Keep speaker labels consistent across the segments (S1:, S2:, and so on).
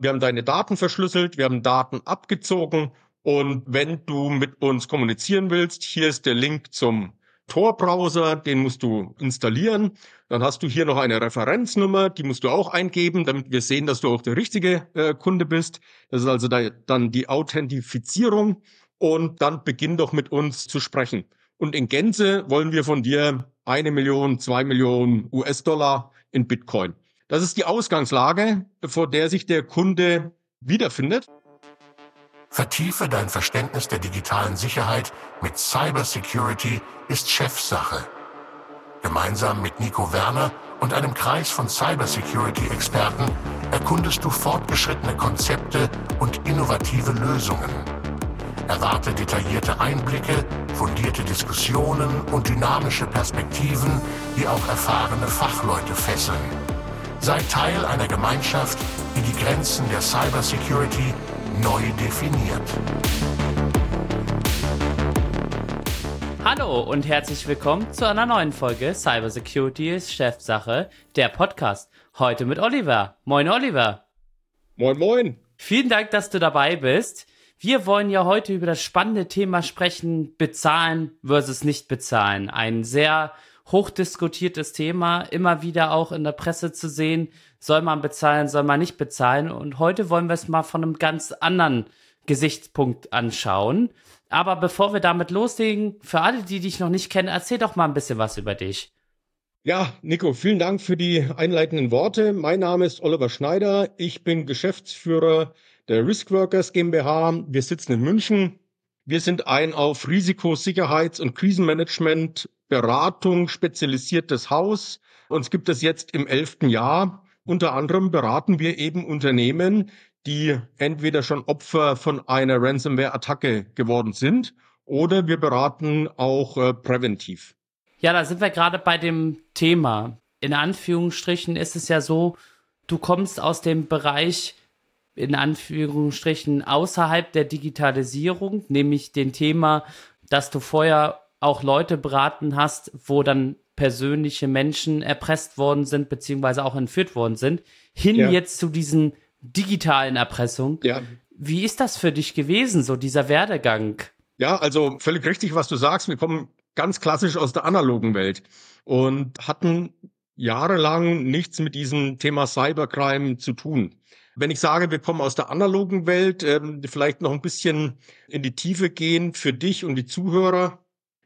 S1: Wir haben deine Daten verschlüsselt, wir haben Daten abgezogen und wenn du mit uns kommunizieren willst, hier ist der Link zum Tor-Browser, den musst du installieren. Dann hast du hier noch eine Referenznummer, die musst du auch eingeben, damit wir sehen, dass du auch der richtige äh, Kunde bist. Das ist also da, dann die Authentifizierung und dann beginn doch mit uns zu sprechen. Und in Gänze wollen wir von dir eine Million, zwei Millionen US-Dollar in Bitcoin. Das ist die Ausgangslage, vor der sich der Kunde wiederfindet.
S2: Vertiefe dein Verständnis der digitalen Sicherheit mit Cybersecurity ist Chefsache. Gemeinsam mit Nico Werner und einem Kreis von Cybersecurity-Experten erkundest du fortgeschrittene Konzepte und innovative Lösungen. Erwarte detaillierte Einblicke, fundierte Diskussionen und dynamische Perspektiven, die auch erfahrene Fachleute fesseln. Sei Teil einer Gemeinschaft, die die Grenzen der Cybersecurity neu definiert.
S3: Hallo und herzlich willkommen zu einer neuen Folge Cybersecurity ist Chefsache, der Podcast. Heute mit Oliver. Moin Oliver.
S1: Moin moin.
S3: Vielen Dank, dass du dabei bist. Wir wollen ja heute über das spannende Thema sprechen, bezahlen versus nicht bezahlen. Ein sehr hochdiskutiertes Thema, immer wieder auch in der Presse zu sehen, soll man bezahlen, soll man nicht bezahlen. Und heute wollen wir es mal von einem ganz anderen Gesichtspunkt anschauen. Aber bevor wir damit loslegen, für alle, die dich noch nicht kennen, erzähl doch mal ein bisschen was über dich.
S1: Ja, Nico, vielen Dank für die einleitenden Worte. Mein Name ist Oliver Schneider. Ich bin Geschäftsführer der Riskworkers GmbH. Wir sitzen in München. Wir sind ein auf Risiko, Sicherheits- und Krisenmanagement Beratung spezialisiertes Haus. Uns gibt es jetzt im elften Jahr. Unter anderem beraten wir eben Unternehmen, die entweder schon Opfer von einer Ransomware-Attacke geworden sind oder wir beraten auch äh, präventiv.
S3: Ja, da sind wir gerade bei dem Thema. In Anführungsstrichen ist es ja so, du kommst aus dem Bereich in Anführungsstrichen außerhalb der Digitalisierung, nämlich dem Thema, dass du vorher auch Leute beraten hast, wo dann persönliche Menschen erpresst worden sind, beziehungsweise auch entführt worden sind, hin ja. jetzt zu diesen digitalen Erpressungen. Ja. Wie ist das für dich gewesen, so dieser Werdegang?
S1: Ja, also völlig richtig, was du sagst. Wir kommen ganz klassisch aus der analogen Welt und hatten jahrelang nichts mit diesem Thema Cybercrime zu tun. Wenn ich sage, wir kommen aus der analogen Welt, ähm, vielleicht noch ein bisschen in die Tiefe gehen für dich und die Zuhörer.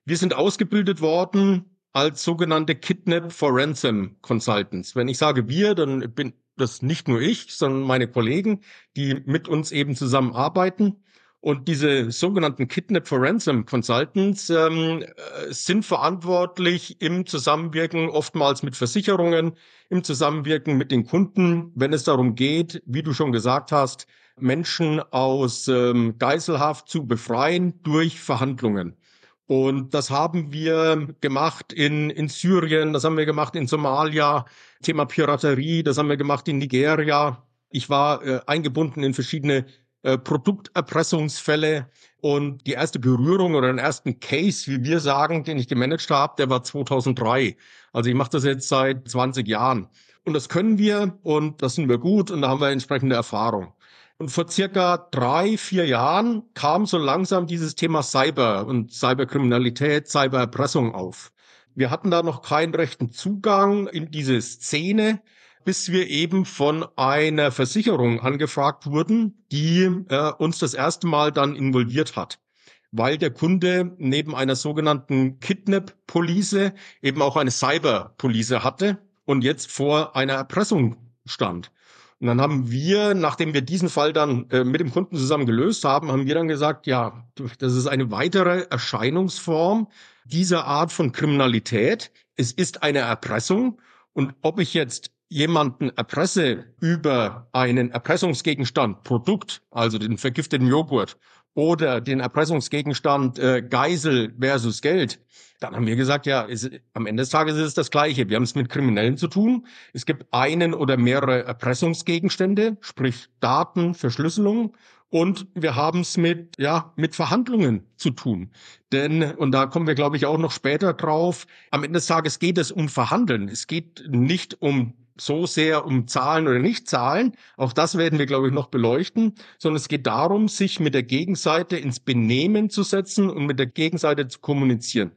S1: Wir sind ausgebildet worden als sogenannte Kidnap for Ransom Consultants. Wenn ich sage wir, dann bin das nicht nur ich, sondern meine Kollegen, die mit uns eben zusammenarbeiten. Und diese sogenannten Kidnap for Ransom Consultants ähm, äh, sind verantwortlich im Zusammenwirken oftmals mit Versicherungen, im Zusammenwirken mit den Kunden, wenn es darum geht, wie du schon gesagt hast, Menschen aus ähm, Geiselhaft zu befreien durch Verhandlungen. Und das haben wir gemacht in, in Syrien, das haben wir gemacht in Somalia, Thema Piraterie, das haben wir gemacht in Nigeria. Ich war äh, eingebunden in verschiedene äh, Produkterpressungsfälle und die erste Berührung oder den ersten Case, wie wir sagen, den ich gemanagt habe, der war 2003. Also ich mache das jetzt seit 20 Jahren. Und das können wir und das sind wir gut und da haben wir entsprechende Erfahrung. Und vor circa drei, vier Jahren kam so langsam dieses Thema Cyber und Cyberkriminalität, Cybererpressung auf. Wir hatten da noch keinen rechten Zugang in diese Szene, bis wir eben von einer Versicherung angefragt wurden, die äh, uns das erste Mal dann involviert hat weil der Kunde neben einer sogenannten Kidnap-Police eben auch eine Cyber-Police hatte und jetzt vor einer Erpressung stand. Und dann haben wir, nachdem wir diesen Fall dann äh, mit dem Kunden zusammen gelöst haben, haben wir dann gesagt, ja, das ist eine weitere Erscheinungsform dieser Art von Kriminalität. Es ist eine Erpressung. Und ob ich jetzt jemanden erpresse über einen Erpressungsgegenstand, Produkt, also den vergifteten Joghurt, oder den Erpressungsgegenstand äh, Geisel versus Geld, dann haben wir gesagt, ja, ist, am Ende des Tages ist es das Gleiche. Wir haben es mit Kriminellen zu tun. Es gibt einen oder mehrere Erpressungsgegenstände, sprich Daten, Verschlüsselung. Und wir haben es mit, ja, mit Verhandlungen zu tun. Denn, und da kommen wir, glaube ich, auch noch später drauf, am Ende des Tages geht es um Verhandeln. Es geht nicht um so sehr um Zahlen oder nicht Zahlen. Auch das werden wir, glaube ich, noch beleuchten, sondern es geht darum, sich mit der Gegenseite ins Benehmen zu setzen und mit der Gegenseite zu kommunizieren.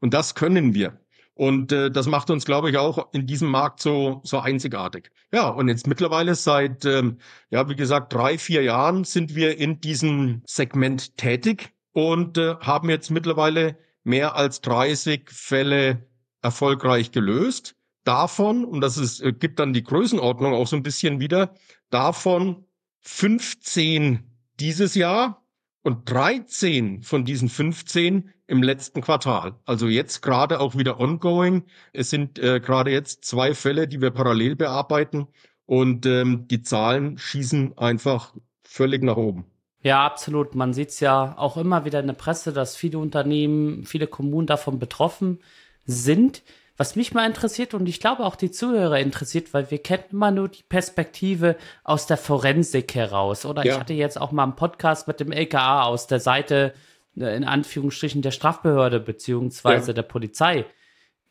S1: Und das können wir. Und äh, das macht uns, glaube ich, auch in diesem Markt so, so einzigartig. Ja, und jetzt mittlerweile seit, ähm, ja, wie gesagt, drei, vier Jahren sind wir in diesem Segment tätig und äh, haben jetzt mittlerweile mehr als 30 Fälle erfolgreich gelöst. Davon, und das ist, äh, gibt dann die Größenordnung auch so ein bisschen wieder, davon 15 dieses Jahr und 13 von diesen 15 im letzten Quartal. Also jetzt gerade auch wieder ongoing. Es sind äh, gerade jetzt zwei Fälle, die wir parallel bearbeiten und ähm, die Zahlen schießen einfach völlig nach oben.
S3: Ja, absolut. Man sieht es ja auch immer wieder in der Presse, dass viele Unternehmen, viele Kommunen davon betroffen sind. Was mich mal interessiert und ich glaube auch die Zuhörer interessiert, weil wir kennen immer nur die Perspektive aus der Forensik heraus. Oder ja. ich hatte jetzt auch mal einen Podcast mit dem LKA aus der Seite, äh, in Anführungsstrichen, der Strafbehörde beziehungsweise ja. der Polizei.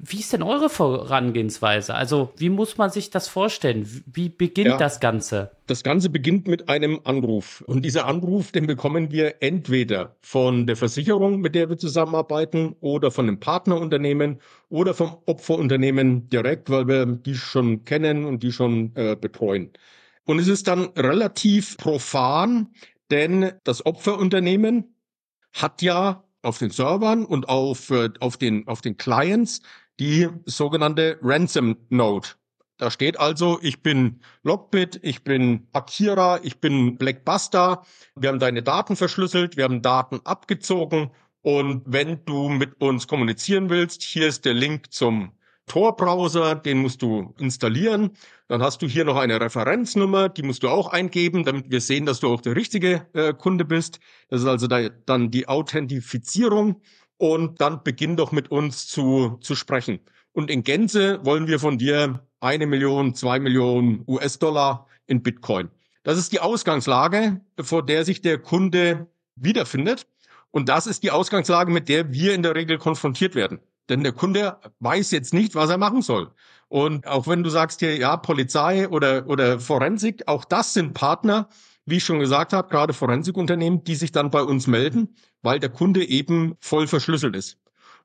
S3: Wie ist denn eure Vorangehensweise? Also, wie muss man sich das vorstellen? Wie beginnt ja, das Ganze?
S1: Das Ganze beginnt mit einem Anruf. Und dieser Anruf, den bekommen wir entweder von der Versicherung, mit der wir zusammenarbeiten, oder von einem Partnerunternehmen oder vom Opferunternehmen direkt, weil wir die schon kennen und die schon äh, betreuen. Und es ist dann relativ profan, denn das Opferunternehmen hat ja auf den Servern und auf, äh, auf, den, auf den Clients die sogenannte Ransom Node. Da steht also, ich bin Lockbit, ich bin Akira, ich bin Blackbuster. Wir haben deine Daten verschlüsselt, wir haben Daten abgezogen. Und wenn du mit uns kommunizieren willst, hier ist der Link zum Tor-Browser, den musst du installieren. Dann hast du hier noch eine Referenznummer, die musst du auch eingeben, damit wir sehen, dass du auch der richtige äh, Kunde bist. Das ist also da, dann die Authentifizierung und dann beginn doch mit uns zu, zu sprechen. Und in Gänze wollen wir von dir eine Million, zwei Millionen US-Dollar in Bitcoin. Das ist die Ausgangslage, vor der sich der Kunde wiederfindet. Und das ist die Ausgangslage, mit der wir in der Regel konfrontiert werden. Denn der Kunde weiß jetzt nicht, was er machen soll. Und auch wenn du sagst hier, ja, Polizei oder, oder Forensik, auch das sind Partner, wie ich schon gesagt habe, gerade Forensikunternehmen, die sich dann bei uns melden, weil der Kunde eben voll verschlüsselt ist.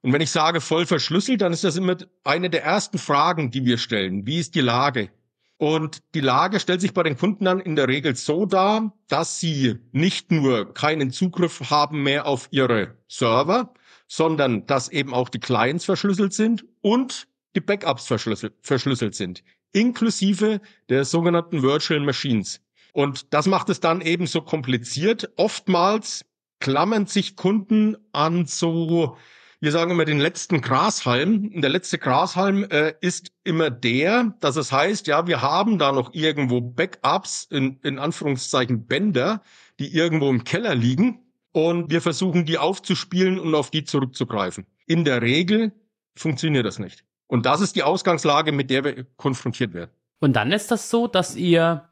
S1: Und wenn ich sage voll verschlüsselt, dann ist das immer eine der ersten Fragen, die wir stellen. Wie ist die Lage? Und die Lage stellt sich bei den Kunden dann in der Regel so dar, dass sie nicht nur keinen Zugriff haben mehr auf ihre Server, sondern dass eben auch die Clients verschlüsselt sind und die Backups verschlüsselt, verschlüsselt sind, inklusive der sogenannten Virtual Machines. Und das macht es dann eben so kompliziert. Oftmals klammern sich Kunden an so, wir sagen immer den letzten Grashalm. Und der letzte Grashalm äh, ist immer der, dass es heißt, ja, wir haben da noch irgendwo Backups, in, in Anführungszeichen Bänder, die irgendwo im Keller liegen. Und wir versuchen, die aufzuspielen und auf die zurückzugreifen. In der Regel funktioniert das nicht. Und das ist die Ausgangslage, mit der wir konfrontiert werden.
S3: Und dann ist das so, dass ihr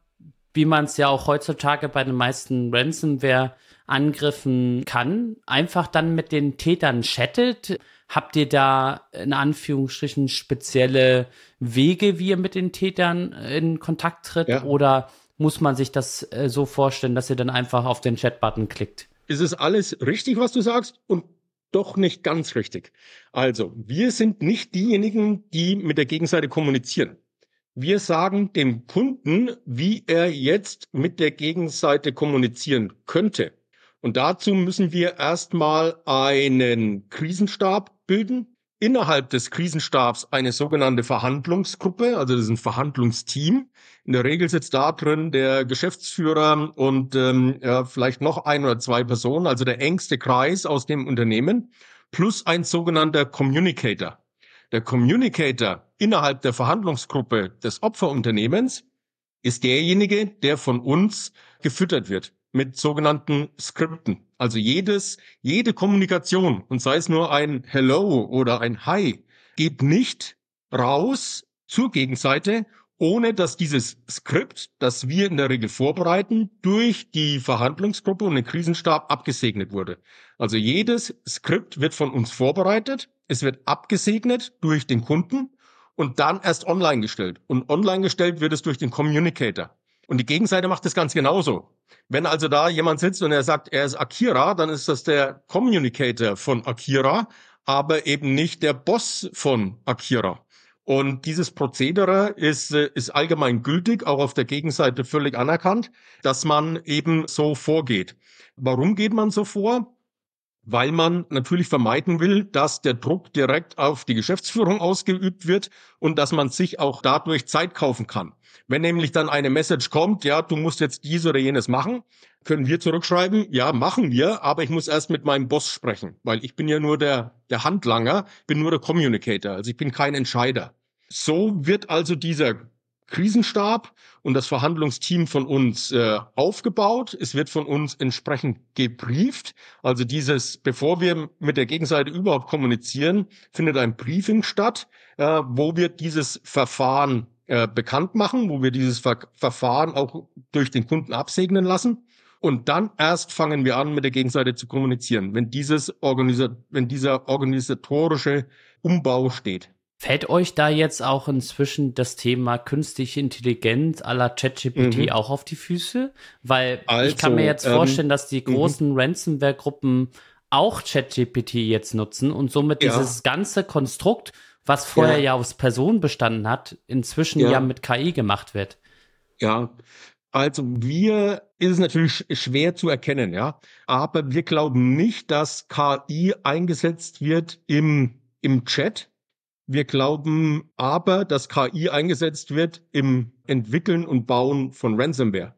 S3: wie man es ja auch heutzutage bei den meisten Ransomware-Angriffen kann, einfach dann mit den Tätern chattet. Habt ihr da in Anführungsstrichen spezielle Wege, wie ihr mit den Tätern in Kontakt tritt? Ja. Oder muss man sich das äh, so vorstellen, dass ihr dann einfach auf den Chat-Button klickt?
S1: Es ist alles richtig, was du sagst und doch nicht ganz richtig. Also, wir sind nicht diejenigen, die mit der Gegenseite kommunizieren. Wir sagen dem Kunden, wie er jetzt mit der Gegenseite kommunizieren könnte. Und dazu müssen wir erstmal einen Krisenstab bilden. Innerhalb des Krisenstabs eine sogenannte Verhandlungsgruppe, also das ist ein Verhandlungsteam. In der Regel sitzt da drin der Geschäftsführer und ähm, ja, vielleicht noch ein oder zwei Personen, also der engste Kreis aus dem Unternehmen, plus ein sogenannter Communicator. Der Communicator innerhalb der Verhandlungsgruppe des Opferunternehmens ist derjenige, der von uns gefüttert wird mit sogenannten Skripten. Also jedes, jede Kommunikation, und sei es nur ein Hello oder ein Hi, geht nicht raus zur Gegenseite, ohne dass dieses Skript, das wir in der Regel vorbereiten, durch die Verhandlungsgruppe und den Krisenstab abgesegnet wurde. Also jedes Skript wird von uns vorbereitet es wird abgesegnet durch den Kunden und dann erst online gestellt. Und online gestellt wird es durch den Communicator. Und die Gegenseite macht das ganz genauso. Wenn also da jemand sitzt und er sagt, er ist Akira, dann ist das der Communicator von Akira, aber eben nicht der Boss von Akira. Und dieses Prozedere ist, äh, ist allgemein gültig, auch auf der Gegenseite völlig anerkannt, dass man eben so vorgeht. Warum geht man so vor? Weil man natürlich vermeiden will, dass der Druck direkt auf die Geschäftsführung ausgeübt wird und dass man sich auch dadurch Zeit kaufen kann. Wenn nämlich dann eine Message kommt, ja, du musst jetzt dies oder jenes machen, können wir zurückschreiben, ja, machen wir, aber ich muss erst mit meinem Boss sprechen, weil ich bin ja nur der, der Handlanger, bin nur der Communicator, also ich bin kein Entscheider. So wird also dieser Krisenstab und das Verhandlungsteam von uns äh, aufgebaut. Es wird von uns entsprechend gebrieft. Also dieses, bevor wir mit der Gegenseite überhaupt kommunizieren, findet ein Briefing statt, äh, wo wir dieses Verfahren äh, bekannt machen, wo wir dieses Ver Verfahren auch durch den Kunden absegnen lassen. Und dann erst fangen wir an, mit der Gegenseite zu kommunizieren, wenn dieses Organisa wenn dieser organisatorische Umbau steht.
S3: Fällt euch da jetzt auch inzwischen das Thema künstliche Intelligenz aller ChatGPT mhm. auch auf die Füße? Weil also, ich kann mir jetzt ähm, vorstellen, dass die mhm. großen Ransomware-Gruppen auch ChatGPT jetzt nutzen und somit ja. dieses ganze Konstrukt, was vorher ja, ja aus Personen bestanden hat, inzwischen ja. ja mit KI gemacht wird.
S1: Ja, also wir ist es natürlich schwer zu erkennen, ja. Aber wir glauben nicht, dass KI eingesetzt wird im, im Chat, wir glauben aber, dass KI eingesetzt wird im Entwickeln und Bauen von Ransomware.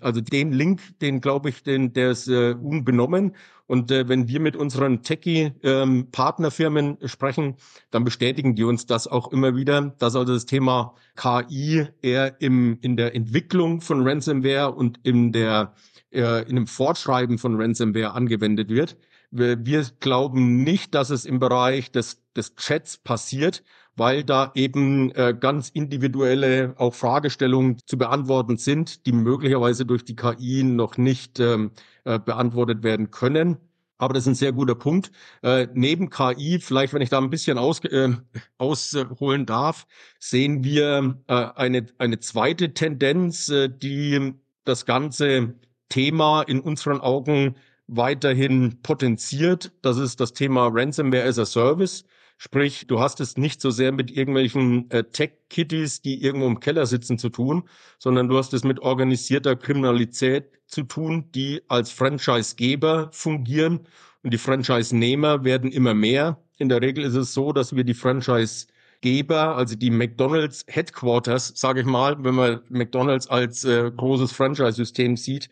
S1: Also den Link, den glaube ich, den, der ist äh, unbenommen. Und äh, wenn wir mit unseren Techie-Partnerfirmen ähm, sprechen, dann bestätigen die uns das auch immer wieder, dass also das Thema KI eher im, in der Entwicklung von Ransomware und in der äh, in dem Fortschreiben von Ransomware angewendet wird. Wir, wir glauben nicht, dass es im Bereich des, des Chats passiert, weil da eben äh, ganz individuelle auch Fragestellungen zu beantworten sind, die möglicherweise durch die KI noch nicht ähm, äh, beantwortet werden können. Aber das ist ein sehr guter Punkt. Äh, neben KI, vielleicht wenn ich da ein bisschen aus, äh, ausholen darf, sehen wir äh, eine, eine zweite Tendenz, äh, die das ganze Thema in unseren Augen weiterhin potenziert. Das ist das Thema Ransomware as a Service. Sprich, du hast es nicht so sehr mit irgendwelchen äh, Tech-Kitties, die irgendwo im Keller sitzen, zu tun, sondern du hast es mit organisierter Kriminalität zu tun, die als Franchise-Geber fungieren. Und die Franchise-Nehmer werden immer mehr. In der Regel ist es so, dass wir die Franchise-Geber, also die McDonald's Headquarters, sage ich mal, wenn man McDonald's als äh, großes Franchise-System sieht,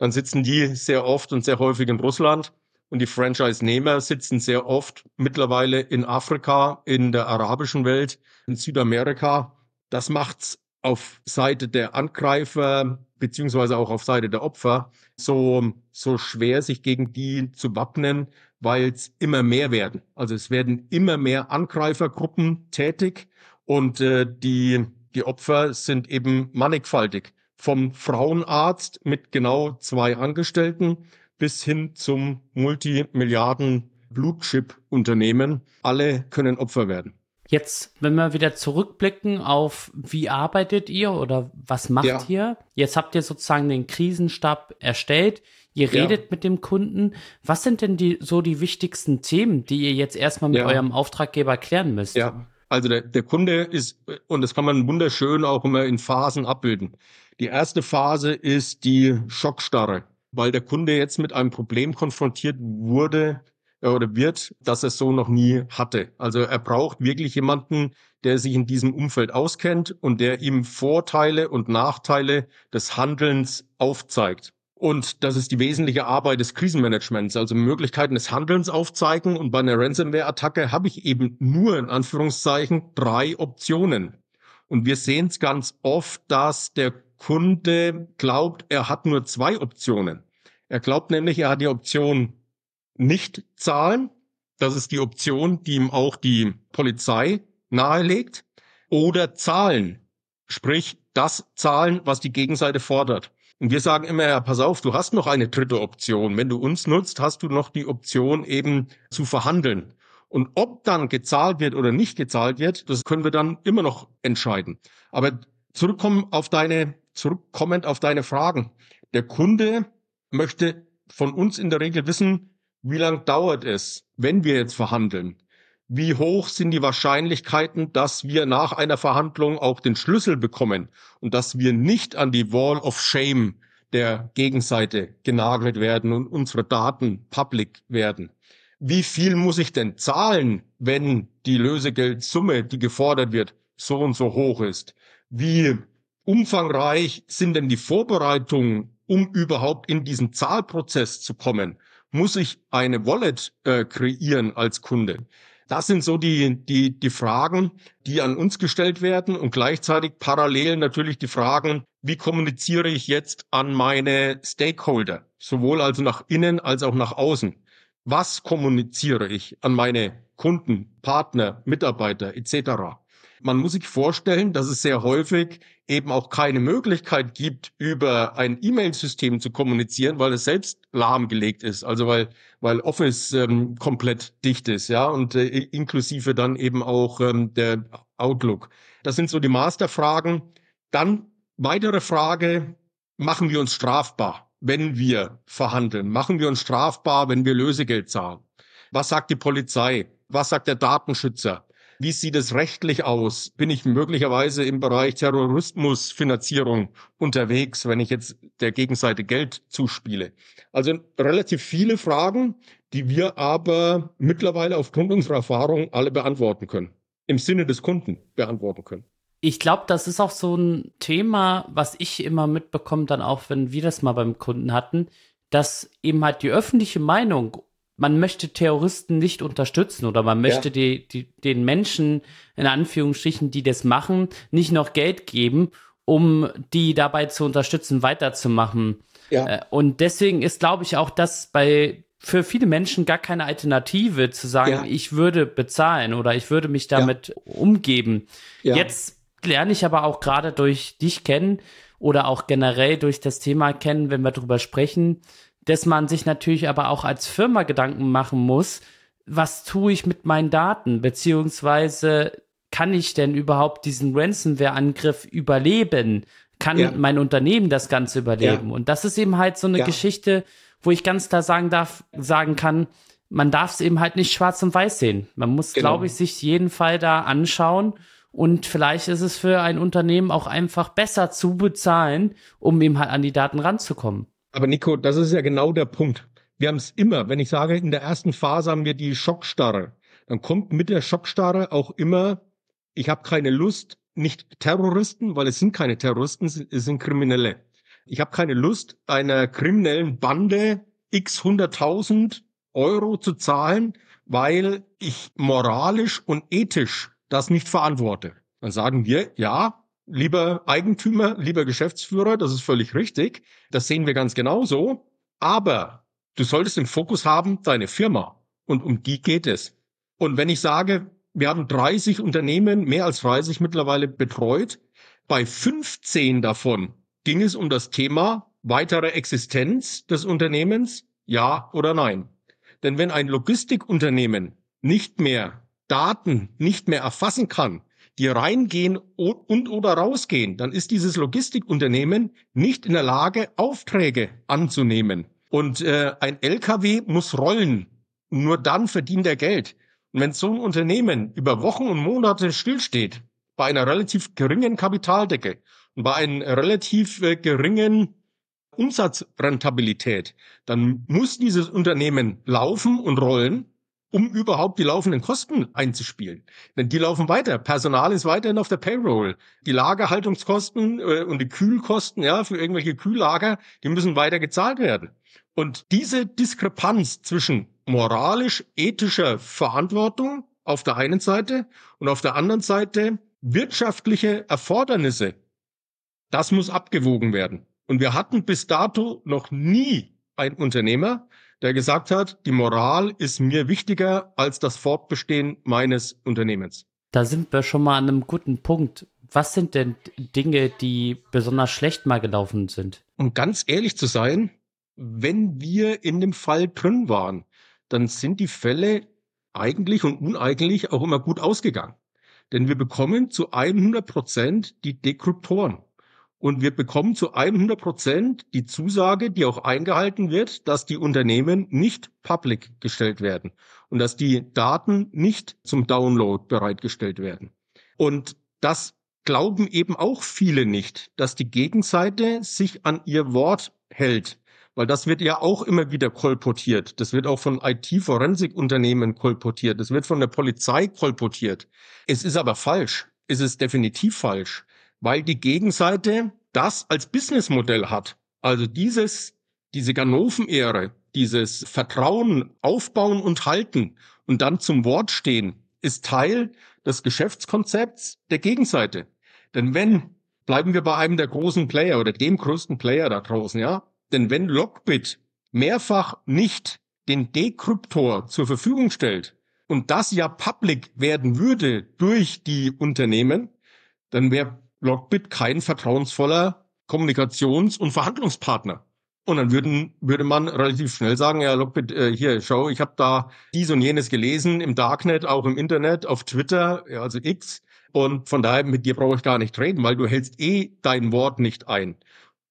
S1: dann sitzen die sehr oft und sehr häufig in Russland und die Franchise-Nehmer sitzen sehr oft mittlerweile in Afrika, in der arabischen Welt, in Südamerika. Das macht's auf Seite der Angreifer beziehungsweise auch auf Seite der Opfer so, so schwer, sich gegen die zu wappnen, weil es immer mehr werden. Also es werden immer mehr Angreifergruppen tätig und äh, die, die Opfer sind eben mannigfaltig vom Frauenarzt mit genau zwei Angestellten bis hin zum Multimilliarden Blutchip-Unternehmen. Alle können Opfer werden.
S3: Jetzt, wenn wir wieder zurückblicken auf, wie arbeitet ihr oder was macht ja. ihr? Jetzt habt ihr sozusagen den Krisenstab erstellt. Ihr redet ja. mit dem Kunden. Was sind denn die, so die wichtigsten Themen, die ihr jetzt erstmal mit ja. eurem Auftraggeber klären müsst?
S1: Ja, also der, der Kunde ist, und das kann man wunderschön auch immer in Phasen abbilden. Die erste Phase ist die Schockstarre, weil der Kunde jetzt mit einem Problem konfrontiert wurde äh, oder wird, das er so noch nie hatte. Also er braucht wirklich jemanden, der sich in diesem Umfeld auskennt und der ihm Vorteile und Nachteile des Handelns aufzeigt. Und das ist die wesentliche Arbeit des Krisenmanagements, also Möglichkeiten des Handelns aufzeigen. Und bei einer Ransomware-Attacke habe ich eben nur in Anführungszeichen drei Optionen. Und wir sehen es ganz oft, dass der Kunde glaubt, er hat nur zwei Optionen. Er glaubt nämlich, er hat die Option nicht zahlen. Das ist die Option, die ihm auch die Polizei nahelegt. Oder zahlen. Sprich, das zahlen, was die Gegenseite fordert. Und wir sagen immer, ja, pass auf, du hast noch eine dritte Option. Wenn du uns nutzt, hast du noch die Option eben zu verhandeln. Und ob dann gezahlt wird oder nicht gezahlt wird, das können wir dann immer noch entscheiden. Aber zurückkommen auf deine, zurückkommend auf deine Fragen. Der Kunde möchte von uns in der Regel wissen, wie lang dauert es, wenn wir jetzt verhandeln? Wie hoch sind die Wahrscheinlichkeiten, dass wir nach einer Verhandlung auch den Schlüssel bekommen und dass wir nicht an die Wall of Shame der Gegenseite genagelt werden und unsere Daten public werden? Wie viel muss ich denn zahlen, wenn die Lösegeldsumme, die gefordert wird, so und so hoch ist? Wie umfangreich sind denn die Vorbereitungen, um überhaupt in diesen Zahlprozess zu kommen? muss ich eine Wallet äh, kreieren als Kunde? Das sind so die, die, die Fragen, die an uns gestellt werden und gleichzeitig parallel natürlich die Fragen, wie kommuniziere ich jetzt an meine Stakeholder, sowohl also nach innen als auch nach außen? Was kommuniziere ich an meine Kunden, Partner, Mitarbeiter etc.? Man muss sich vorstellen, dass es sehr häufig eben auch keine Möglichkeit gibt, über ein E-Mail-System zu kommunizieren, weil es selbst lahmgelegt ist, also weil, weil Office ähm, komplett dicht ist, ja, und äh, inklusive dann eben auch ähm, der Outlook. Das sind so die Masterfragen. Dann weitere Frage, machen wir uns strafbar, wenn wir verhandeln? Machen wir uns strafbar, wenn wir Lösegeld zahlen? Was sagt die Polizei? Was sagt der Datenschützer? Wie sieht es rechtlich aus? Bin ich möglicherweise im Bereich Terrorismusfinanzierung unterwegs, wenn ich jetzt der Gegenseite Geld zuspiele? Also relativ viele Fragen, die wir aber mittlerweile aufgrund unserer Erfahrung alle beantworten können. Im Sinne des Kunden beantworten können.
S3: Ich glaube, das ist auch so ein Thema, was ich immer mitbekomme, dann auch, wenn wir das mal beim Kunden hatten, dass eben halt die öffentliche Meinung man möchte Terroristen nicht unterstützen oder man möchte ja. die, die, den Menschen, in Anführungsstrichen, die das machen, nicht noch Geld geben, um die dabei zu unterstützen, weiterzumachen. Ja. Äh, und deswegen ist, glaube ich, auch das bei für viele Menschen gar keine Alternative zu sagen, ja. ich würde bezahlen oder ich würde mich damit umgeben. Jetzt lerne ich aber auch gerade durch dich kennen oder auch generell durch das Thema kennen, wenn wir darüber sprechen, dass man sich natürlich aber auch als Firma Gedanken machen muss, was tue ich mit meinen Daten, beziehungsweise kann ich denn überhaupt diesen Ransomware-Angriff überleben? Kann ja. mein Unternehmen das Ganze überleben? Ja. Und das ist eben halt so eine ja. Geschichte, wo ich ganz klar sagen darf, sagen kann, man darf es eben halt nicht schwarz und weiß sehen. Man muss, genau. glaube ich, sich jeden Fall da anschauen und vielleicht ist es für ein Unternehmen auch einfach besser zu bezahlen, um eben halt an die Daten ranzukommen.
S1: Aber Nico, das ist ja genau der Punkt. Wir haben es immer, wenn ich sage, in der ersten Phase haben wir die Schockstarre, dann kommt mit der Schockstarre auch immer, ich habe keine Lust, nicht Terroristen, weil es sind keine Terroristen, es sind Kriminelle. Ich habe keine Lust, einer kriminellen Bande x hunderttausend Euro zu zahlen, weil ich moralisch und ethisch das nicht verantworte. Dann sagen wir, ja, lieber Eigentümer, lieber Geschäftsführer, das ist völlig richtig. Das sehen wir ganz genauso. Aber du solltest im Fokus haben deine Firma. Und um die geht es. Und wenn ich sage, wir haben 30 Unternehmen, mehr als 30 mittlerweile betreut, bei 15 davon ging es um das Thema weitere Existenz des Unternehmens, ja oder nein. Denn wenn ein Logistikunternehmen nicht mehr Daten nicht mehr erfassen kann, die reingehen und oder rausgehen, dann ist dieses Logistikunternehmen nicht in der Lage, Aufträge anzunehmen. Und äh, ein LKW muss rollen. Nur dann verdient er Geld. Und wenn so ein Unternehmen über Wochen und Monate stillsteht, bei einer relativ geringen Kapitaldecke und bei einer relativ äh, geringen Umsatzrentabilität, dann muss dieses Unternehmen laufen und rollen um überhaupt die laufenden Kosten einzuspielen. Denn die laufen weiter. Personal ist weiterhin auf der Payroll. Die Lagerhaltungskosten äh, und die Kühlkosten, ja, für irgendwelche Kühllager, die müssen weiter gezahlt werden. Und diese Diskrepanz zwischen moralisch-ethischer Verantwortung auf der einen Seite und auf der anderen Seite wirtschaftliche Erfordernisse, das muss abgewogen werden. Und wir hatten bis dato noch nie einen Unternehmer, der gesagt hat, die Moral ist mir wichtiger als das Fortbestehen meines Unternehmens.
S3: Da sind wir schon mal an einem guten Punkt. Was sind denn Dinge, die besonders schlecht mal gelaufen sind?
S1: Um ganz ehrlich zu sein, wenn wir in dem Fall drin waren, dann sind die Fälle eigentlich und uneigentlich auch immer gut ausgegangen. Denn wir bekommen zu 100 Prozent die Dekryptoren. Und wir bekommen zu 100 Prozent die Zusage, die auch eingehalten wird, dass die Unternehmen nicht public gestellt werden und dass die Daten nicht zum Download bereitgestellt werden. Und das glauben eben auch viele nicht, dass die Gegenseite sich an ihr Wort hält. Weil das wird ja auch immer wieder kolportiert. Das wird auch von IT-Forensikunternehmen kolportiert. Das wird von der Polizei kolportiert. Es ist aber falsch. Es ist definitiv falsch weil die Gegenseite das als Businessmodell hat. Also dieses, diese Ganoven-Ehre, dieses Vertrauen aufbauen und halten und dann zum Wort stehen, ist Teil des Geschäftskonzepts der Gegenseite. Denn wenn, bleiben wir bei einem der großen Player oder dem größten Player da draußen, ja, denn wenn Lockbit mehrfach nicht den Dekryptor zur Verfügung stellt und das ja public werden würde durch die Unternehmen, dann wäre Lockbit kein vertrauensvoller Kommunikations- und Verhandlungspartner. Und dann würden, würde man relativ schnell sagen, ja, Lockbit, äh, hier, schau, ich habe da dies und jenes gelesen im Darknet, auch im Internet, auf Twitter, also X. Und von daher, mit dir brauche ich gar nicht reden, weil du hältst eh dein Wort nicht ein.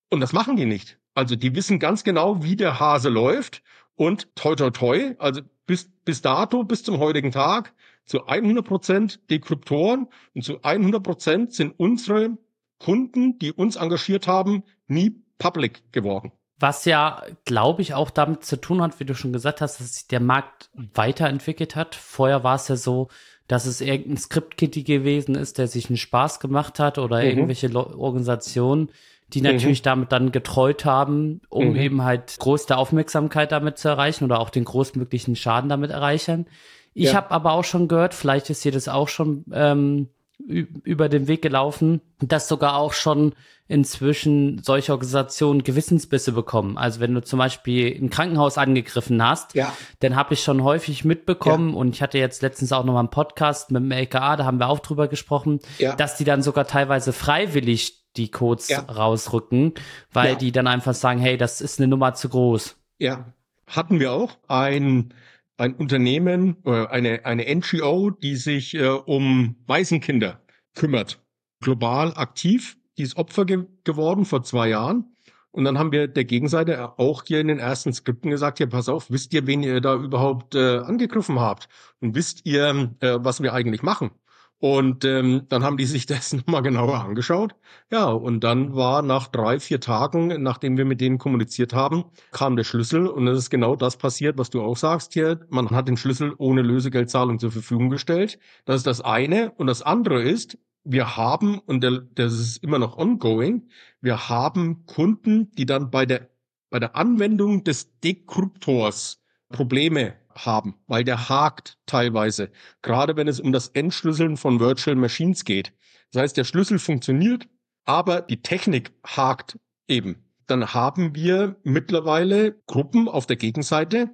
S1: Und das machen die nicht. Also die wissen ganz genau, wie der Hase läuft. Und toi, toi, toi, also bis, bis dato, bis zum heutigen Tag, zu 100 Prozent Dekryptoren und zu 100 Prozent sind unsere Kunden, die uns engagiert haben, nie public geworden.
S3: Was ja, glaube ich, auch damit zu tun hat, wie du schon gesagt hast, dass sich der Markt weiterentwickelt hat. Vorher war es ja so, dass es irgendein Script-Kitty gewesen ist, der sich einen Spaß gemacht hat oder mhm. irgendwelche Organisationen, die natürlich mhm. damit dann getreut haben, um mhm. eben halt größte Aufmerksamkeit damit zu erreichen oder auch den größtmöglichen Schaden damit erreichen. Ich ja. habe aber auch schon gehört, vielleicht ist dir das auch schon ähm, über den Weg gelaufen, dass sogar auch schon inzwischen solche Organisationen Gewissensbisse bekommen. Also wenn du zum Beispiel ein Krankenhaus angegriffen hast, ja. dann habe ich schon häufig mitbekommen ja. und ich hatte jetzt letztens auch noch mal einen Podcast mit dem LKA, da haben wir auch drüber gesprochen, ja. dass die dann sogar teilweise freiwillig die Codes rausrücken, weil die dann einfach sagen, hey, das ist eine Nummer zu groß.
S1: Ja, hatten wir auch. Ein ein Unternehmen, äh, eine, eine NGO, die sich äh, um Waisenkinder kümmert. Global aktiv, die ist Opfer ge geworden vor zwei Jahren. Und dann haben wir der Gegenseite auch hier in den ersten Skripten gesagt, ja, pass auf, wisst ihr, wen ihr da überhaupt äh, angegriffen habt? Und wisst ihr, äh, was wir eigentlich machen? Und ähm, dann haben die sich das nochmal genauer angeschaut. Ja, und dann war nach drei, vier Tagen, nachdem wir mit denen kommuniziert haben, kam der Schlüssel und es ist genau das passiert, was du auch sagst hier. Man hat den Schlüssel ohne Lösegeldzahlung zur Verfügung gestellt. Das ist das eine. Und das andere ist, wir haben, und der, das ist immer noch ongoing, wir haben Kunden, die dann bei der, bei der Anwendung des Dekryptors Probleme haben, weil der hakt teilweise, gerade wenn es um das Entschlüsseln von Virtual Machines geht. Das heißt, der Schlüssel funktioniert, aber die Technik hakt eben. Dann haben wir mittlerweile Gruppen auf der Gegenseite,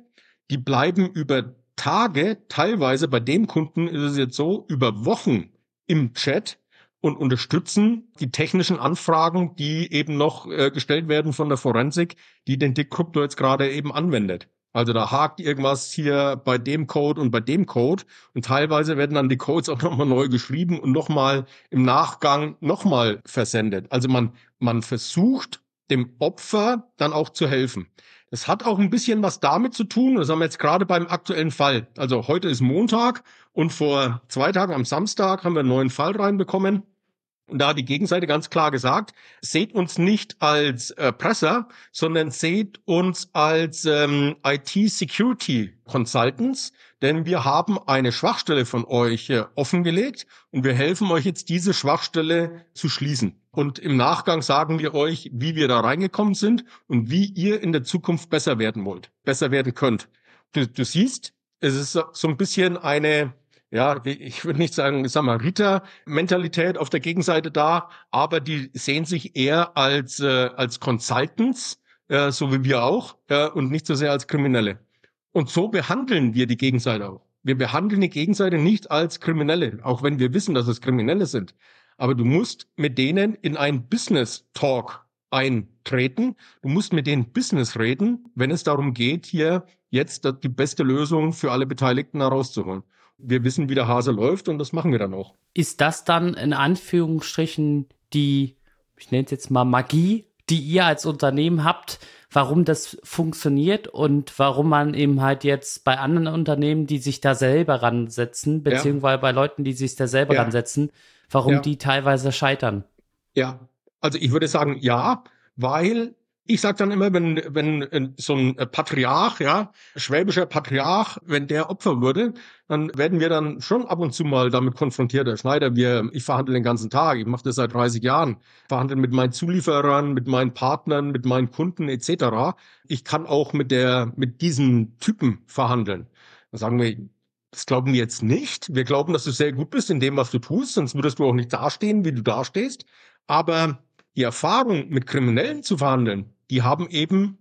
S1: die bleiben über Tage, teilweise bei dem Kunden ist es jetzt so, über Wochen im Chat und unterstützen die technischen Anfragen, die eben noch äh, gestellt werden von der Forensik, die den Decrypto jetzt gerade eben anwendet. Also da hakt irgendwas hier bei dem Code und bei dem Code und teilweise werden dann die Codes auch nochmal neu geschrieben und nochmal im Nachgang nochmal versendet. Also man, man versucht dem Opfer dann auch zu helfen. Das hat auch ein bisschen was damit zu tun, das haben wir jetzt gerade beim aktuellen Fall. Also heute ist Montag und vor zwei Tagen am Samstag haben wir einen neuen Fall reinbekommen. Und da hat die Gegenseite ganz klar gesagt, seht uns nicht als äh, Presser, sondern seht uns als ähm, IT-Security-Consultants, denn wir haben eine Schwachstelle von euch äh, offengelegt und wir helfen euch jetzt, diese Schwachstelle zu schließen. Und im Nachgang sagen wir euch, wie wir da reingekommen sind und wie ihr in der Zukunft besser werden wollt, besser werden könnt. Du, du siehst, es ist so ein bisschen eine ja, ich würde nicht sagen Samariter-Mentalität auf der Gegenseite da, aber die sehen sich eher als, äh, als Consultants, äh, so wie wir auch, äh, und nicht so sehr als Kriminelle. Und so behandeln wir die Gegenseite auch. Wir behandeln die Gegenseite nicht als Kriminelle, auch wenn wir wissen, dass es Kriminelle sind. Aber du musst mit denen in einen Business Talk eintreten. Du musst mit denen Business reden, wenn es darum geht, hier jetzt die beste Lösung für alle Beteiligten herauszuholen. Wir wissen, wie der Hase läuft und das machen wir dann auch.
S3: Ist das dann in Anführungsstrichen die, ich nenne es jetzt mal Magie, die ihr als Unternehmen habt, warum das funktioniert und warum man eben halt jetzt bei anderen Unternehmen, die sich da selber ransetzen, beziehungsweise ja. bei Leuten, die sich da selber ja. ransetzen, warum ja. die teilweise scheitern.
S1: Ja, also ich würde sagen, ja, weil ich sage dann immer, wenn, wenn so ein Patriarch, ja, schwäbischer Patriarch, wenn der Opfer wurde, dann werden wir dann schon ab und zu mal damit konfrontiert. Herr Schneider, wir, ich verhandle den ganzen Tag, ich mache das seit 30 Jahren, verhandle mit meinen Zulieferern, mit meinen Partnern, mit meinen Kunden etc. Ich kann auch mit der, mit diesen Typen verhandeln. Dann sagen wir, das glauben wir jetzt nicht. Wir glauben, dass du sehr gut bist in dem, was du tust, sonst würdest du auch nicht dastehen, wie du dastehst. Aber die Erfahrung, mit Kriminellen zu verhandeln, die haben eben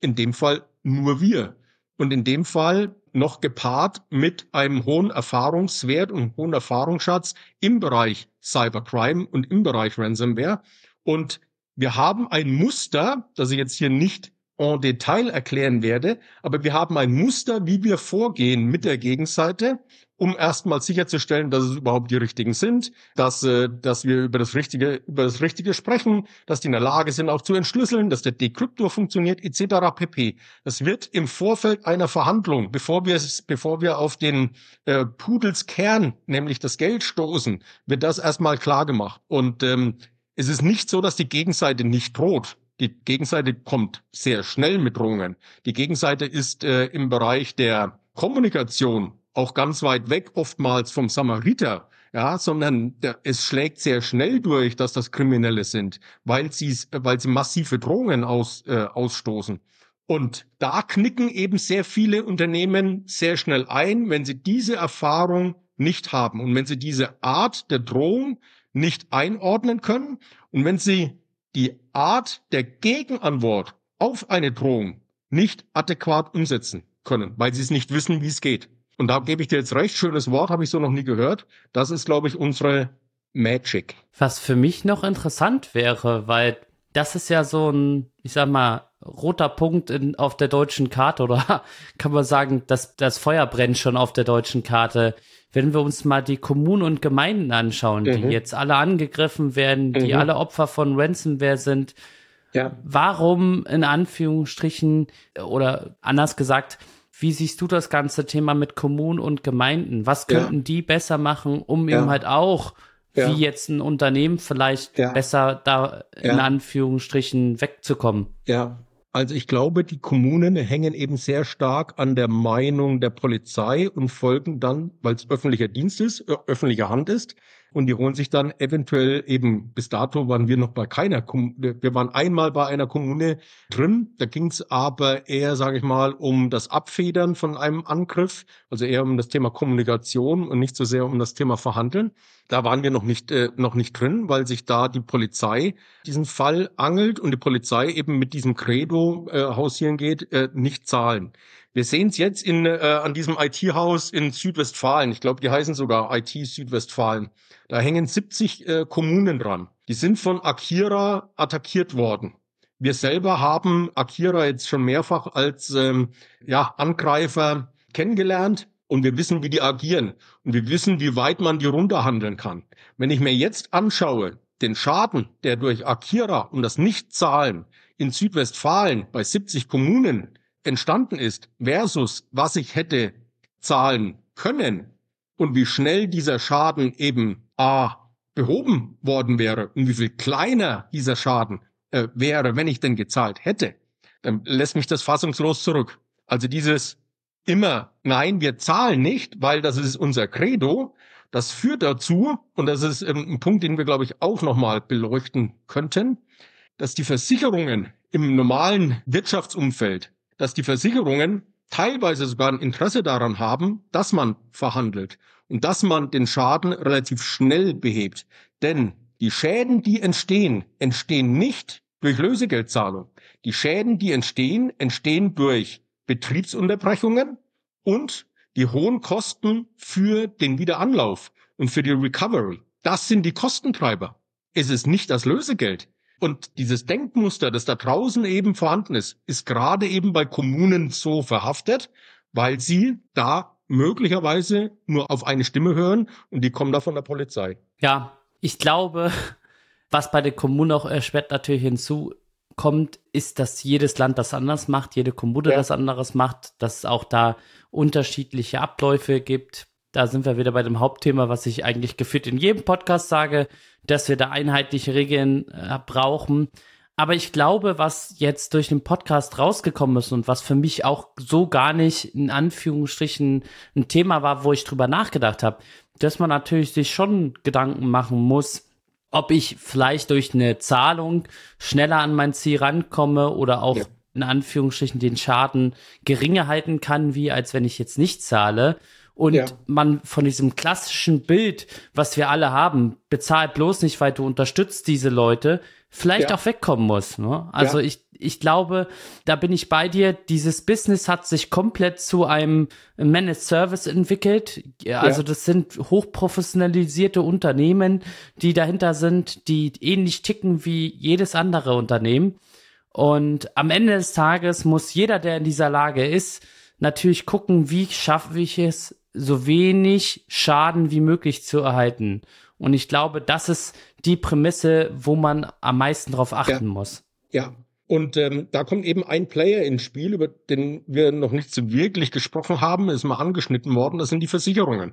S1: in dem Fall nur wir. Und in dem Fall noch gepaart mit einem hohen Erfahrungswert und hohen Erfahrungsschatz im Bereich Cybercrime und im Bereich Ransomware. Und wir haben ein Muster, das ich jetzt hier nicht en Detail erklären werde, aber wir haben ein Muster, wie wir vorgehen mit der Gegenseite, um erstmal sicherzustellen, dass es überhaupt die richtigen sind, dass, äh, dass wir über das Richtige, über das Richtige sprechen, dass die in der Lage sind, auch zu entschlüsseln, dass der Dekryptor funktioniert, etc. pp. Das wird im Vorfeld einer Verhandlung, bevor wir, bevor wir auf den äh, Pudels Kern, nämlich das Geld stoßen, wird das erstmal klar gemacht. Und ähm, es ist nicht so, dass die Gegenseite nicht droht. Die Gegenseite kommt sehr schnell mit Drohungen. Die Gegenseite ist äh, im Bereich der Kommunikation auch ganz weit weg oftmals vom Samariter, ja, sondern der, es schlägt sehr schnell durch, dass das Kriminelle sind, weil sie, weil sie massive Drohungen aus, äh, ausstoßen. Und da knicken eben sehr viele Unternehmen sehr schnell ein, wenn sie diese Erfahrung nicht haben und wenn sie diese Art der Drohung nicht einordnen können und wenn sie die Art der Gegenantwort auf eine Drohung nicht adäquat umsetzen können, weil sie es nicht wissen, wie es geht. Und da gebe ich dir jetzt recht, schönes Wort, habe ich so noch nie gehört. Das ist, glaube ich, unsere Magic.
S3: Was für mich noch interessant wäre, weil das ist ja so ein, ich sag mal, roter Punkt in, auf der deutschen Karte oder kann man sagen, dass das Feuer brennt schon auf der deutschen Karte. Wenn wir uns mal die Kommunen und Gemeinden anschauen, mhm. die jetzt alle angegriffen werden, die mhm. alle Opfer von Ransomware sind, ja. warum in Anführungsstrichen oder anders gesagt, wie siehst du das ganze Thema mit Kommunen und Gemeinden? Was könnten ja. die besser machen, um ja. eben halt auch, ja. wie jetzt ein Unternehmen vielleicht besser da in Anführungsstrichen wegzukommen?
S1: Ja, also ich glaube, die Kommunen hängen eben sehr stark an der Meinung der Polizei und folgen dann, weil es öffentlicher Dienst ist, öffentliche Hand ist, und die holen sich dann eventuell eben, bis dato waren wir noch bei keiner wir waren einmal bei einer Kommune drin, da ging es aber eher, sage ich mal, um das Abfedern von einem Angriff, also eher um das Thema Kommunikation und nicht so sehr um das Thema Verhandeln. Da waren wir noch nicht, äh, noch nicht drin, weil sich da die Polizei diesen Fall angelt und die Polizei eben mit diesem Credo äh, hausieren geht, äh, nicht zahlen. Wir sehen es jetzt in, äh, an diesem IT-Haus in Südwestfalen. Ich glaube, die heißen sogar IT Südwestfalen. Da hängen 70 äh, Kommunen dran. Die sind von Akira attackiert worden. Wir selber haben Akira jetzt schon mehrfach als ähm, ja, Angreifer kennengelernt und wir wissen, wie die agieren und wir wissen, wie weit man die runterhandeln kann. Wenn ich mir jetzt anschaue, den Schaden, der durch Akira und das Nichtzahlen in Südwestfalen bei 70 Kommunen entstanden ist, versus was ich hätte zahlen können und wie schnell dieser Schaden eben A behoben worden wäre und wie viel kleiner dieser Schaden äh, wäre, wenn ich denn gezahlt hätte, dann lässt mich das fassungslos zurück. Also dieses immer, nein, wir zahlen nicht, weil das ist unser Credo, das führt dazu, und das ist ähm, ein Punkt, den wir, glaube ich, auch nochmal beleuchten könnten, dass die Versicherungen im normalen Wirtschaftsumfeld, dass die Versicherungen teilweise sogar ein Interesse daran haben, dass man verhandelt und dass man den Schaden relativ schnell behebt. Denn die Schäden, die entstehen, entstehen nicht durch Lösegeldzahlung. Die Schäden, die entstehen, entstehen durch Betriebsunterbrechungen und die hohen Kosten für den Wiederanlauf und für die Recovery. Das sind die Kostentreiber. Es ist nicht das Lösegeld. Und dieses Denkmuster, das da draußen eben vorhanden ist, ist gerade eben bei Kommunen so verhaftet, weil sie da möglicherweise nur auf eine Stimme hören und die kommen da von der Polizei.
S3: Ja, ich glaube, was bei den Kommunen auch erschwert natürlich hinzukommt, ist, dass jedes Land das anders macht, jede Kommune ja. das anderes macht, dass es auch da unterschiedliche Abläufe gibt. Da sind wir wieder bei dem Hauptthema, was ich eigentlich gefühlt in jedem Podcast sage, dass wir da einheitliche Regeln äh, brauchen. Aber ich glaube, was jetzt durch den Podcast rausgekommen ist und was für mich auch so gar nicht in Anführungsstrichen ein Thema war, wo ich drüber nachgedacht habe, dass man natürlich sich schon Gedanken machen muss, ob ich vielleicht durch eine Zahlung schneller an mein Ziel rankomme oder auch ja. in Anführungsstrichen den Schaden geringer halten kann, wie als wenn ich jetzt nicht zahle und ja. man von diesem klassischen Bild, was wir alle haben, bezahlt bloß nicht, weil du unterstützt diese Leute, vielleicht ja. auch wegkommen muss. Ne? Also ja. ich, ich glaube, da bin ich bei dir. Dieses Business hat sich komplett zu einem Managed Service entwickelt. Also das sind hochprofessionalisierte Unternehmen, die dahinter sind, die ähnlich ticken wie jedes andere Unternehmen. Und am Ende des Tages muss jeder, der in dieser Lage ist, natürlich gucken, wie schaffe ich es, so wenig Schaden wie möglich zu erhalten. Und ich glaube, das ist die Prämisse, wo man am meisten drauf achten
S1: ja.
S3: muss.
S1: Ja. Und ähm, da kommt eben ein Player ins Spiel, über den wir noch nicht so wirklich gesprochen haben, ist mal angeschnitten worden. Das sind die Versicherungen.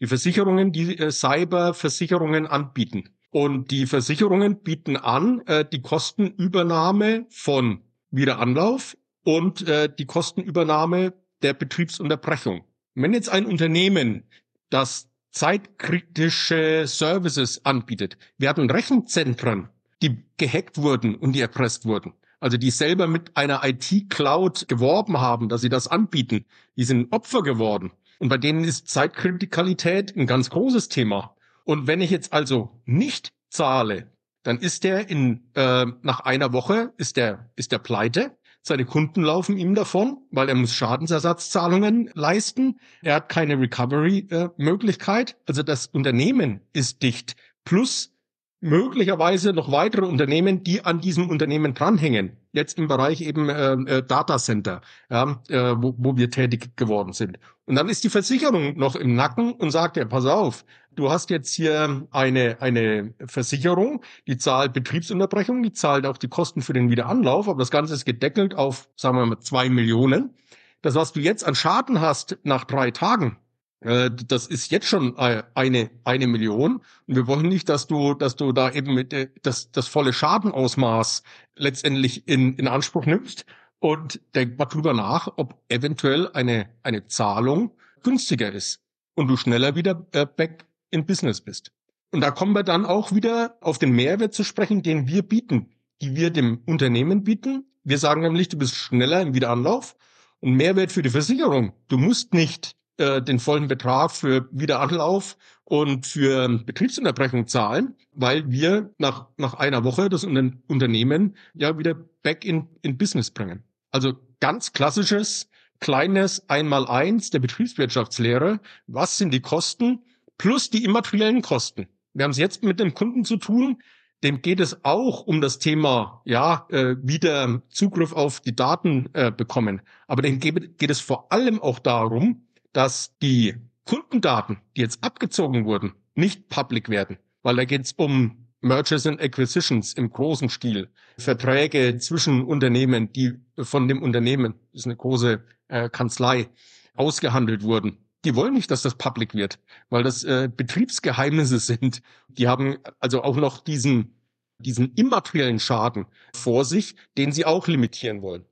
S1: Die Versicherungen, die äh, Cyberversicherungen anbieten. Und die Versicherungen bieten an äh, die Kostenübernahme von Wiederanlauf und äh, die Kostenübernahme der Betriebsunterbrechung. Wenn jetzt ein Unternehmen, das zeitkritische Services anbietet, wir hatten Rechenzentren, die gehackt wurden und die erpresst wurden. Also die selber mit einer IT-Cloud geworben haben, dass sie das anbieten. Die sind Opfer geworden. Und bei denen ist Zeitkritikalität ein ganz großes Thema. Und wenn ich jetzt also nicht zahle, dann ist der in äh, nach einer Woche ist der ist der pleite. Seine Kunden laufen ihm davon, weil er muss Schadensersatzzahlungen leisten. Er hat keine Recovery-Möglichkeit. also das Unternehmen ist dicht. Plus möglicherweise noch weitere Unternehmen, die an diesem Unternehmen dranhängen. Jetzt im Bereich eben äh, äh, Datacenter, ja, äh, wo, wo wir tätig geworden sind. Und dann ist die Versicherung noch im Nacken und sagt, ja, pass auf, du hast jetzt hier eine, eine Versicherung, die zahlt Betriebsunterbrechung, die zahlt auch die Kosten für den Wiederanlauf, aber das Ganze ist gedeckelt auf, sagen wir mal, zwei Millionen. Das, was du jetzt an Schaden hast nach drei Tagen, äh, das ist jetzt schon äh, eine, eine Million. Und wir wollen nicht, dass du, dass du da eben mit, äh, das, das volle Schadenausmaß letztendlich in, in Anspruch nimmst. Und denk mal drüber nach, ob eventuell eine, eine Zahlung günstiger ist und du schneller wieder back in Business bist. Und da kommen wir dann auch wieder auf den Mehrwert zu sprechen, den wir bieten, die wir dem Unternehmen bieten. Wir sagen nämlich, du bist schneller im Wiederanlauf und Mehrwert für die Versicherung. Du musst nicht äh, den vollen Betrag für Wiederanlauf und für Betriebsunterbrechung zahlen, weil wir nach, nach einer Woche das Unternehmen ja wieder back in, in Business bringen. Also ganz klassisches, kleines Einmaleins der Betriebswirtschaftslehre. Was sind die Kosten plus die immateriellen Kosten? Wir haben es jetzt mit dem Kunden zu tun, dem geht es auch um das Thema, ja, äh, wieder Zugriff auf die Daten äh, bekommen. Aber dem geht, geht es vor allem auch darum, dass die Kundendaten, die jetzt abgezogen wurden, nicht public werden, weil da geht es um Mergers and Acquisitions im großen Stil, Verträge zwischen Unternehmen, die von dem Unternehmen, ist eine große äh, Kanzlei, ausgehandelt wurden. Die wollen nicht, dass das public wird, weil das äh, Betriebsgeheimnisse sind. Die haben also auch noch diesen, diesen immateriellen Schaden vor sich, den sie auch limitieren wollen.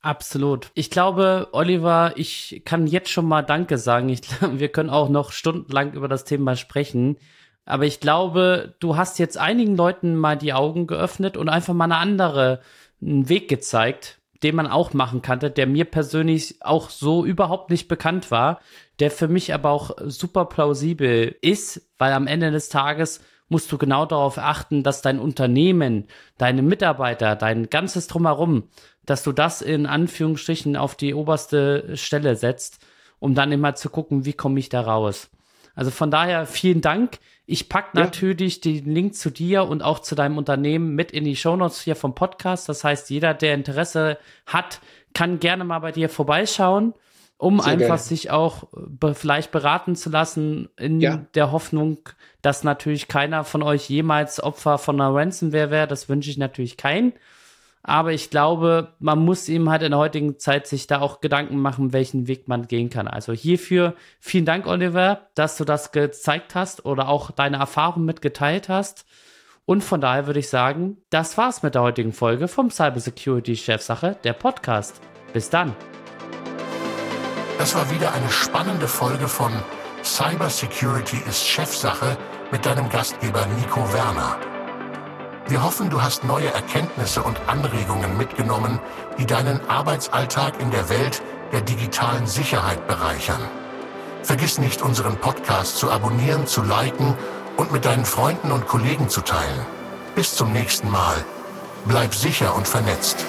S3: Absolut. Ich glaube, Oliver, ich kann jetzt schon mal Danke sagen. Ich wir können auch noch stundenlang über das Thema sprechen. Aber ich glaube, du hast jetzt einigen Leuten mal die Augen geöffnet und einfach mal eine andere einen Weg gezeigt, den man auch machen kannte, der mir persönlich auch so überhaupt nicht bekannt war, der für mich aber auch super plausibel ist, weil am Ende des Tages musst du genau darauf achten, dass dein Unternehmen, deine Mitarbeiter, dein ganzes Drumherum dass du das in Anführungsstrichen auf die oberste Stelle setzt, um dann immer zu gucken, wie komme ich da raus. Also von daher vielen Dank. Ich pack ja. natürlich den Link zu dir und auch zu deinem Unternehmen mit in die Shownotes hier vom Podcast. Das heißt, jeder, der Interesse hat, kann gerne mal bei dir vorbeischauen, um Sehr einfach geil. sich auch be vielleicht beraten zu lassen in ja. der Hoffnung, dass natürlich keiner von euch jemals Opfer von einer Ransomware wäre. Das wünsche ich natürlich keinen. Aber ich glaube, man muss ihm halt in der heutigen Zeit sich da auch Gedanken machen, welchen Weg man gehen kann. Also hierfür vielen Dank, Oliver, dass du das gezeigt hast oder auch deine Erfahrung mitgeteilt hast. Und von daher würde ich sagen, das war's mit der heutigen Folge vom Cybersecurity Chefsache, der Podcast. Bis dann.
S2: Das war wieder eine spannende Folge von Cybersecurity ist Chefsache mit deinem Gastgeber Nico Werner. Wir hoffen, du hast neue Erkenntnisse und Anregungen mitgenommen, die deinen Arbeitsalltag in der Welt der digitalen Sicherheit bereichern. Vergiss nicht, unseren Podcast zu abonnieren, zu liken und mit deinen Freunden und Kollegen zu teilen. Bis zum nächsten Mal. Bleib sicher und vernetzt.